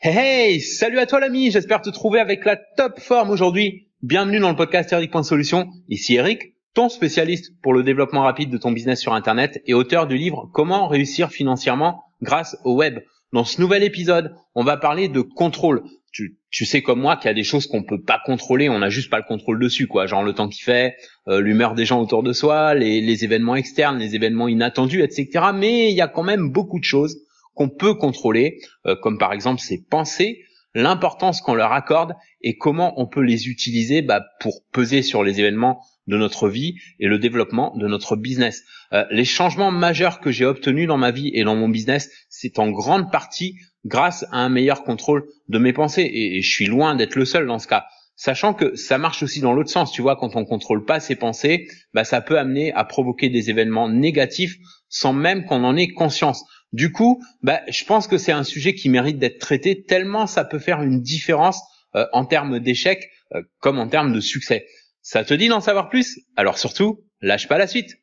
Hey hey, salut à toi l'ami, j'espère te trouver avec la top forme aujourd'hui. Bienvenue dans le podcast Eric.solution. Ici Eric, ton spécialiste pour le développement rapide de ton business sur Internet et auteur du livre Comment réussir financièrement grâce au web. Dans ce nouvel épisode, on va parler de contrôle. Tu, sais comme moi qu'il y a des choses qu'on peut pas contrôler, on n'a juste pas le contrôle dessus, quoi. Genre le temps qu'il fait, euh, l'humeur des gens autour de soi, les, les événements externes, les événements inattendus, etc. Mais il y a quand même beaucoup de choses qu'on peut contrôler, euh, comme par exemple ses pensées, l'importance qu'on leur accorde et comment on peut les utiliser bah, pour peser sur les événements de notre vie et le développement de notre business. Euh, les changements majeurs que j'ai obtenus dans ma vie et dans mon business, c'est en grande partie grâce à un meilleur contrôle de mes pensées et, je suis loin d'être le seul dans ce cas. Sachant que ça marche aussi dans l'autre sens, tu vois, quand on contrôle pas ses pensées, bah ça peut amener à provoquer des événements négatifs sans même qu'on en ait conscience. Du coup, bah, je pense que c'est un sujet qui mérite d'être traité tellement ça peut faire une différence euh, en termes d'échec euh, comme en termes de succès. Ça te dit d'en savoir plus? Alors surtout, lâche pas la suite.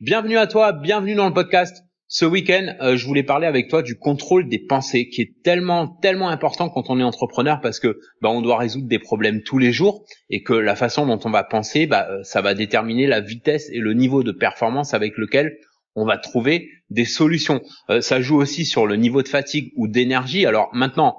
Bienvenue à toi, bienvenue dans le podcast. Ce week-end, euh, je voulais parler avec toi du contrôle des pensées, qui est tellement, tellement important quand on est entrepreneur parce que bah, on doit résoudre des problèmes tous les jours et que la façon dont on va penser, bah, euh, ça va déterminer la vitesse et le niveau de performance avec lequel on va trouver des solutions. Euh, ça joue aussi sur le niveau de fatigue ou d'énergie. Alors maintenant,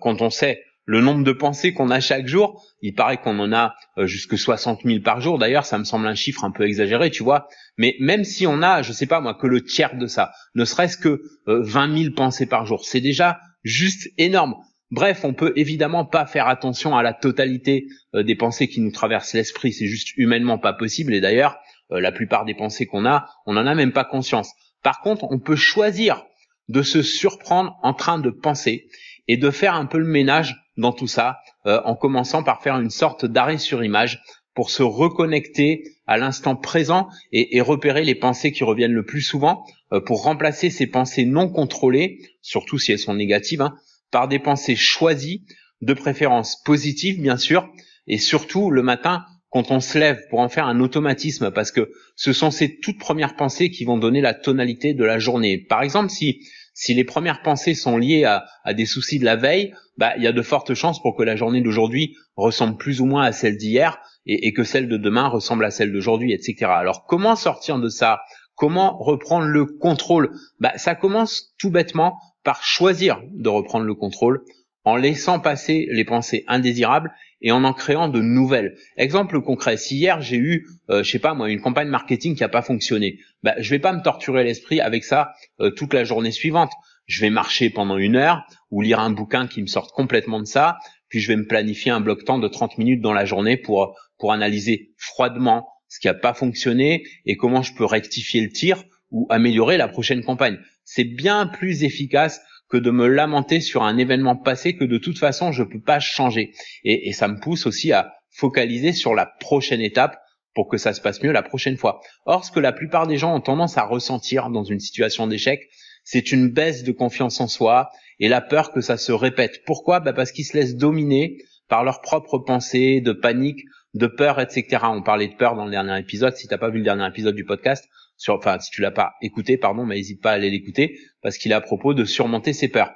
quand on sait le nombre de pensées qu'on a chaque jour, il paraît qu'on en a euh, jusque 60 000 par jour. D'ailleurs, ça me semble un chiffre un peu exagéré, tu vois. Mais même si on a, je sais pas moi, que le tiers de ça, ne serait-ce que 20 euh, 000 pensées par jour, c'est déjà juste énorme. Bref, on peut évidemment pas faire attention à la totalité euh, des pensées qui nous traversent l'esprit. C'est juste humainement pas possible. Et d'ailleurs, la plupart des pensées qu'on a, on n'en a même pas conscience. Par contre, on peut choisir de se surprendre en train de penser et de faire un peu le ménage dans tout ça, euh, en commençant par faire une sorte d'arrêt sur image pour se reconnecter à l'instant présent et, repérer les pensées qui reviennent le plus souvent, euh, pour remplacer ces pensées non contrôlées, surtout si elles sont négatives, hein, par des pensées choisies, de préférence positives bien sûr, et surtout le matin quand on se lève pour en faire un automatisme, parce que ce sont ces toutes premières pensées qui vont donner la tonalité de la journée. Par exemple, si si les premières pensées sont liées à, des soucis de la veille, bah, il y a de fortes chances pour que la journée d'aujourd'hui ressemble plus ou moins à celle d'hier et, que celle de demain ressemble à celle d'aujourd'hui, etc. Alors comment sortir de ça? Comment reprendre le contrôle? Bah, Ça commence tout bêtement par choisir de reprendre le contrôle en laissant passer les pensées indésirables et en en créant de nouvelles. Exemple concret, si hier j'ai eu, euh, je sais pas moi, une campagne marketing qui a pas fonctionné, bah, je vais pas me torturer l'esprit avec ça euh, toute la journée suivante. Je vais marcher pendant une heure ou lire un bouquin qui me sorte complètement de ça, puis je vais me planifier un bloc temps de 30 minutes dans la journée pour pour analyser froidement ce qui a pas fonctionné et comment je peux rectifier le tir ou améliorer la prochaine campagne. C'est bien plus efficace que de me lamenter sur un événement passé que de toute façon je peux pas changer. Et, ça me pousse aussi à focaliser sur la prochaine étape pour que ça se passe mieux la prochaine fois. Or, ce que la plupart des gens ont tendance à ressentir dans une situation d'échec, c'est une baisse de confiance en soi et la peur que ça se répète. Pourquoi? Bah Parce qu'ils se laissent dominer par leurs propres pensées de panique, de peur, etc. On parlait de peur dans le dernier épisode. Si t'as pas vu le dernier épisode du podcast, sur, enfin si tu l'as pas écouté, pardon, mais n'hésite pas à aller l'écouter parce qu'il est à propos de surmonter ses peurs.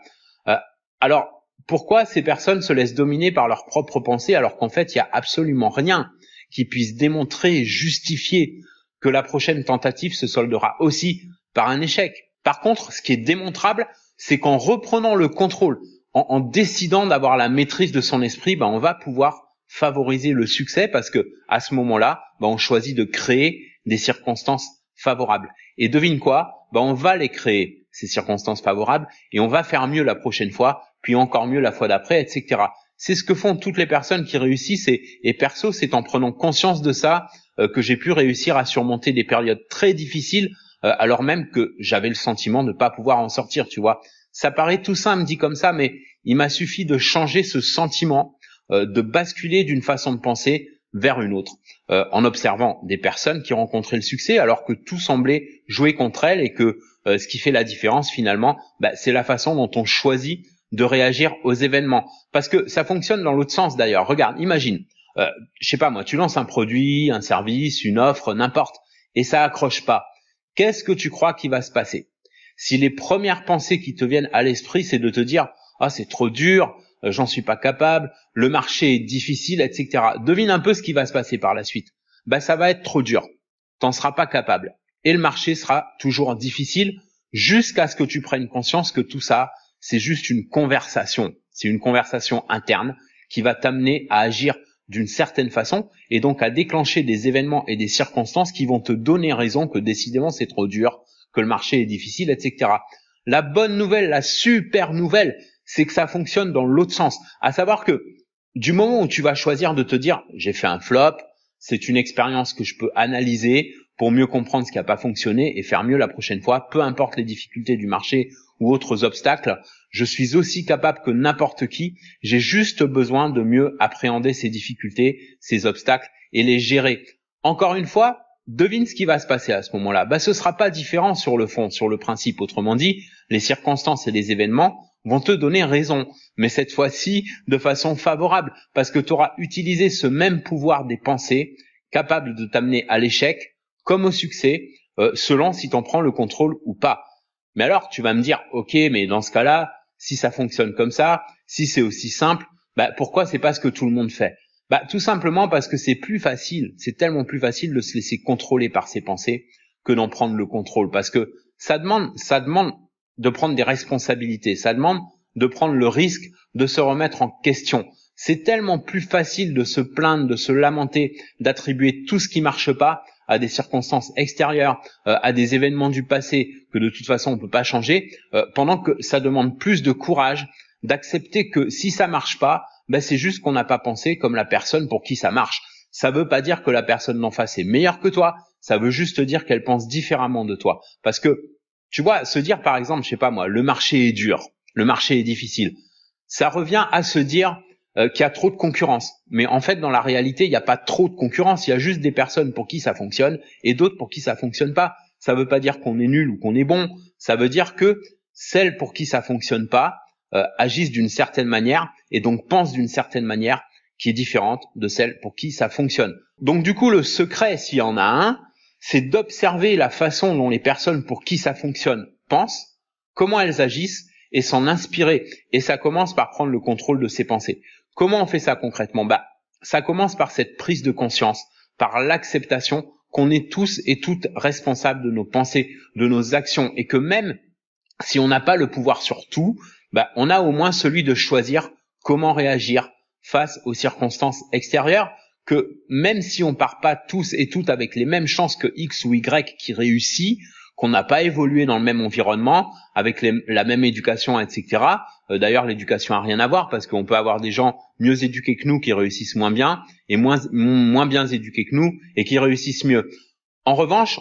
Euh, alors pourquoi ces personnes se laissent dominer par leurs propres pensées alors qu'en fait il y a absolument rien qui puisse démontrer et justifier que la prochaine tentative se soldera aussi par un échec? Par contre, ce qui est démontrable, c'est qu'en reprenant le contrôle, en, décidant d'avoir la maîtrise de son esprit, ben, on va pouvoir favoriser le succès parce que à ce moment-là, ben, on choisit de créer des circonstances favorables. Et devine quoi? Ben, On va les créer, ces circonstances favorables, et on va faire mieux la prochaine fois, puis encore mieux la fois d'après, etc. C'est ce que font toutes les personnes qui réussissent, et, et perso, c'est en prenant conscience de ça euh, que j'ai pu réussir à surmonter des périodes très difficiles, euh, alors même que j'avais le sentiment de ne pas pouvoir en sortir, tu vois. Ça paraît tout simple dit comme ça, mais il m'a suffi de changer ce sentiment, euh, de basculer d'une façon de penser vers une autre, euh, en observant des personnes qui rencontraient le succès alors que tout semblait jouer contre elles et que euh, ce qui fait la différence finalement, bah, c'est la façon dont on choisit de réagir aux événements. Parce que ça fonctionne dans l'autre sens d'ailleurs. Regarde, imagine, euh, je sais pas moi, tu lances un produit, un service, une offre, n'importe, et ça accroche pas. Qu'est-ce que tu crois qui va se passer? Si les premières pensées qui te viennent à l'esprit, c'est de te dire ah c'est trop dur, euh, j'en suis pas capable, le marché est difficile, etc. Devine un peu ce qui va se passer par la suite. Bah ça va être trop dur, t'en seras pas capable, et le marché sera toujours difficile jusqu'à ce que tu prennes conscience que tout ça, c'est juste une conversation, c'est une conversation interne qui va t'amener à agir d'une certaine façon et donc à déclencher des événements et des circonstances qui vont te donner raison que décidément c'est trop dur, que le marché est difficile, etc. La bonne nouvelle, la super nouvelle, c'est que ça fonctionne dans l'autre sens. À savoir que du moment où tu vas choisir de te dire j'ai fait un flop, c'est une expérience que je peux analyser pour mieux comprendre ce qui n'a pas fonctionné et faire mieux la prochaine fois, peu importe les difficultés du marché ou autres obstacles, je suis aussi capable que n'importe qui, j'ai juste besoin de mieux appréhender ces difficultés, ces obstacles et les gérer. Encore une fois, devine ce qui va se passer à ce moment-là. Bah, ce sera pas différent sur le fond, sur le principe. Autrement dit, les circonstances et les événements vont te donner raison, mais cette fois-ci de façon favorable, parce que tu auras utilisé ce même pouvoir des pensées capable de t'amener à l'échec comme au succès, euh, selon si tu en prends le contrôle ou pas. Mais alors, tu vas me dire, ok, mais dans ce cas-là, si ça fonctionne comme ça, si c'est aussi simple, bah, pourquoi c'est pas ce que tout le monde fait? Bah, tout simplement parce que c'est plus facile, c'est tellement plus facile de se laisser contrôler par ses pensées que d'en prendre le contrôle, parce que ça demande, ça demande de prendre des responsabilités, ça demande de prendre le risque de se remettre en question. C'est tellement plus facile de se plaindre, de se lamenter, d'attribuer tout ce qui marche pas à des circonstances extérieures, euh, à des événements du passé que de toute façon on peut pas changer, euh, pendant que ça demande plus de courage d'accepter que si ça marche pas, ben c'est juste qu'on n'a pas pensé comme la personne pour qui ça marche. Ça veut pas dire que la personne d'en face est meilleure que toi, ça veut juste dire qu'elle pense différemment de toi. Parce que, tu vois, se dire par exemple, je sais pas moi, le marché est dur, le marché est difficile, ça revient à se dire, euh, qu'il y a trop de concurrence. Mais en fait, dans la réalité, il n'y a pas trop de concurrence. Il y a juste des personnes pour qui ça fonctionne et d'autres pour qui ça fonctionne pas. Ça veut pas dire qu'on est nul ou qu'on est bon. Ça veut dire que celles pour qui ça fonctionne pas euh, agissent d'une certaine manière et donc pensent d'une certaine manière qui est différente de celles pour qui ça fonctionne. Donc du coup, le secret, s'il y en a un, c'est d'observer la façon dont les personnes pour qui ça fonctionne pensent, comment elles agissent et s'en inspirer. Et ça commence par prendre le contrôle de ses pensées. Comment on fait ça concrètement? Bah, ça commence par cette prise de conscience, par l'acceptation qu'on est tous et toutes responsables de nos pensées, de nos actions, et que même si on n'a pas le pouvoir sur tout, bah, on a au moins celui de choisir comment réagir face aux circonstances extérieures, que même si on part pas tous et toutes avec les mêmes chances que X ou Y qui réussit, qu'on n'a pas évolué dans le même environnement, avec la même éducation, etc. Euh, d'ailleurs, l'éducation a rien à voir parce qu'on peut avoir des gens mieux éduqués que nous qui réussissent moins bien et moins moins bien éduqués que nous et qui réussissent mieux. En revanche,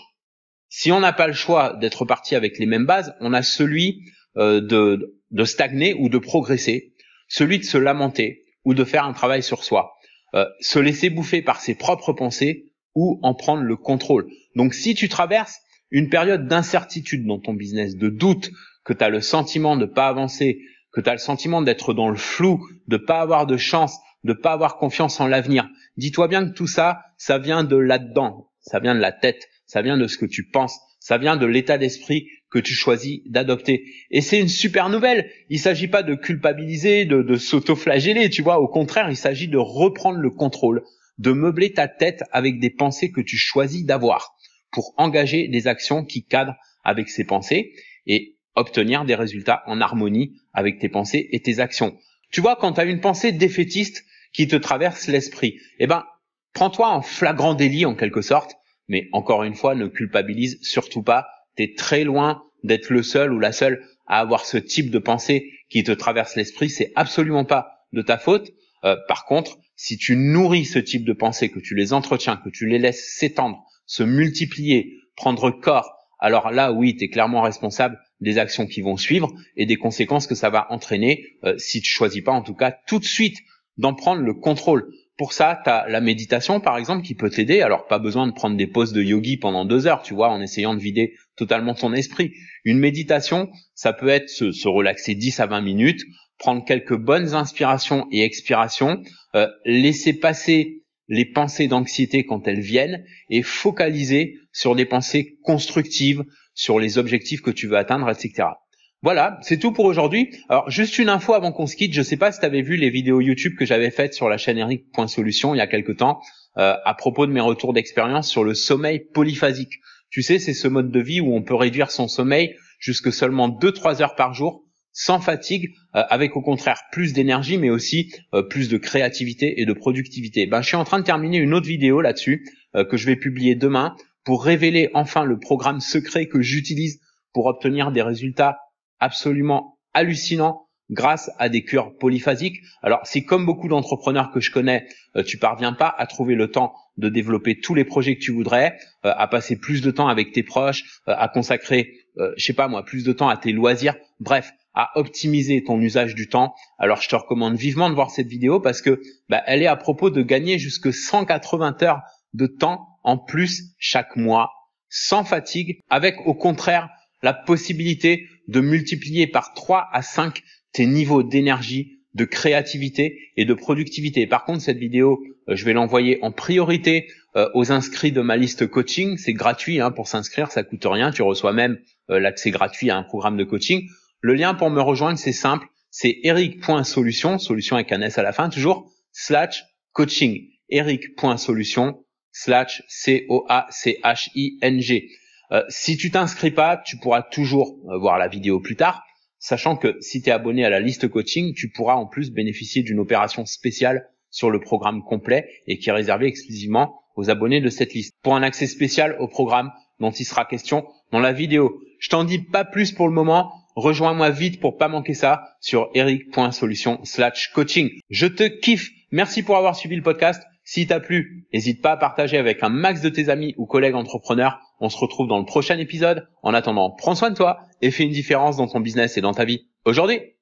si on n'a pas le choix d'être parti avec les mêmes bases, on a celui euh, de, de stagner ou de progresser, celui de se lamenter ou de faire un travail sur soi, euh, se laisser bouffer par ses propres pensées ou en prendre le contrôle. Donc si tu traverses une période d'incertitude dans ton business, de doute, que tu as le sentiment de pas avancer, que tu as le sentiment d'être dans le flou, de pas avoir de chance, de pas avoir confiance en l'avenir. Dis-toi bien que tout ça, ça vient de là-dedans, ça vient de la tête, ça vient de ce que tu penses, ça vient de l'état d'esprit que tu choisis d'adopter. Et c'est une super nouvelle. Il s'agit pas de culpabiliser, de, s'auto-flageller, tu vois. Au contraire, il s'agit de reprendre le contrôle, de meubler ta tête avec des pensées que tu choisis d'avoir pour engager des actions qui cadrent avec ses pensées et obtenir des résultats en harmonie avec tes pensées et tes actions. Tu vois, quand tu as une pensée défaitiste qui te traverse l'esprit, eh ben, prends-toi en flagrant délit en quelque sorte, mais encore une fois, ne culpabilise surtout pas. Tu es très loin d'être le seul ou la seule à avoir ce type de pensée qui te traverse l'esprit. C'est absolument pas de ta faute. Euh, par contre, si tu nourris ce type de pensée, que tu les entretiens, que tu les laisses s'étendre, se multiplier, prendre corps, alors là, oui, tu es clairement responsable des actions qui vont suivre et des conséquences que ça va entraîner euh, si tu choisis pas, en tout cas, tout de suite d'en prendre le contrôle. Pour ça, tu as la méditation, par exemple, qui peut t'aider. Alors, pas besoin de prendre des pauses de yogi pendant deux heures, tu vois, en essayant de vider totalement ton esprit. Une méditation, ça peut être se, relaxer 10 à 20 minutes, prendre quelques bonnes inspirations et expirations, euh, laisser passer les pensées d'anxiété quand elles viennent et focaliser sur des pensées constructives, sur les objectifs que tu veux atteindre, etc. Voilà, c'est tout pour aujourd'hui. Alors juste une info avant qu'on se quitte, je sais pas si tu avais vu les vidéos YouTube que j'avais faites sur la chaîne Eric.solution il y a quelque temps euh, à propos de mes retours d'expérience sur le sommeil polyphasique. Tu sais, c'est ce mode de vie où on peut réduire son sommeil jusque seulement 2-3 heures par jour sans fatigue, euh, avec au contraire plus d'énergie, mais aussi euh, plus de créativité et de productivité. Ben, je suis en train de terminer une autre vidéo là-dessus que je vais publier demain pour révéler enfin le programme secret que j'utilise pour obtenir des résultats absolument hallucinants grâce à des cures polyphasiques. Alors, si comme beaucoup d'entrepreneurs que je connais, euh, tu parviens pas à trouver le temps de développer tous les projets que tu voudrais, euh, à passer plus de temps avec tes proches, euh, à consacrer, je sais pas moi, plus de temps à tes loisirs, bref, à optimiser ton usage du temps. Alors, je te recommande vivement de voir cette vidéo parce que bah, elle est à propos de gagner jusque 180 heures de temps en plus chaque mois, sans fatigue, avec au contraire la possibilité de multiplier par 3 à 5 tes niveaux d'énergie, de créativité et de productivité. Par contre, cette vidéo, euh, je vais l'envoyer en priorité euh, aux inscrits de ma liste coaching. C'est gratuit hein, pour s'inscrire, ça coûte rien. Tu reçois même euh, l'accès gratuit à un programme de coaching. Le lien pour me rejoindre, c'est simple. C'est eric.solution, solution avec un S à la fin toujours, slash coaching. eric.solution, slash C-O-A-C-H-I-N-G. Si tu t'inscris pas, tu pourras toujours voir la vidéo plus tard sachant que si tu es abonné à la liste coaching, tu pourras en plus bénéficier d'une opération spéciale sur le programme complet et qui est réservé exclusivement aux abonnés de cette liste. Pour un accès spécial au programme dont il sera question dans la vidéo. Je t'en dis pas plus pour le moment. Rejoins-moi vite pour pas manquer ça sur eric.solution slash coaching. Je te kiffe. Merci pour avoir suivi le podcast. Si t'a plu, n'hésite pas à partager avec un max de tes amis ou collègues entrepreneurs. On se retrouve dans le prochain épisode. En attendant, prends soin de toi et fais une différence dans ton business et dans ta vie aujourd'hui.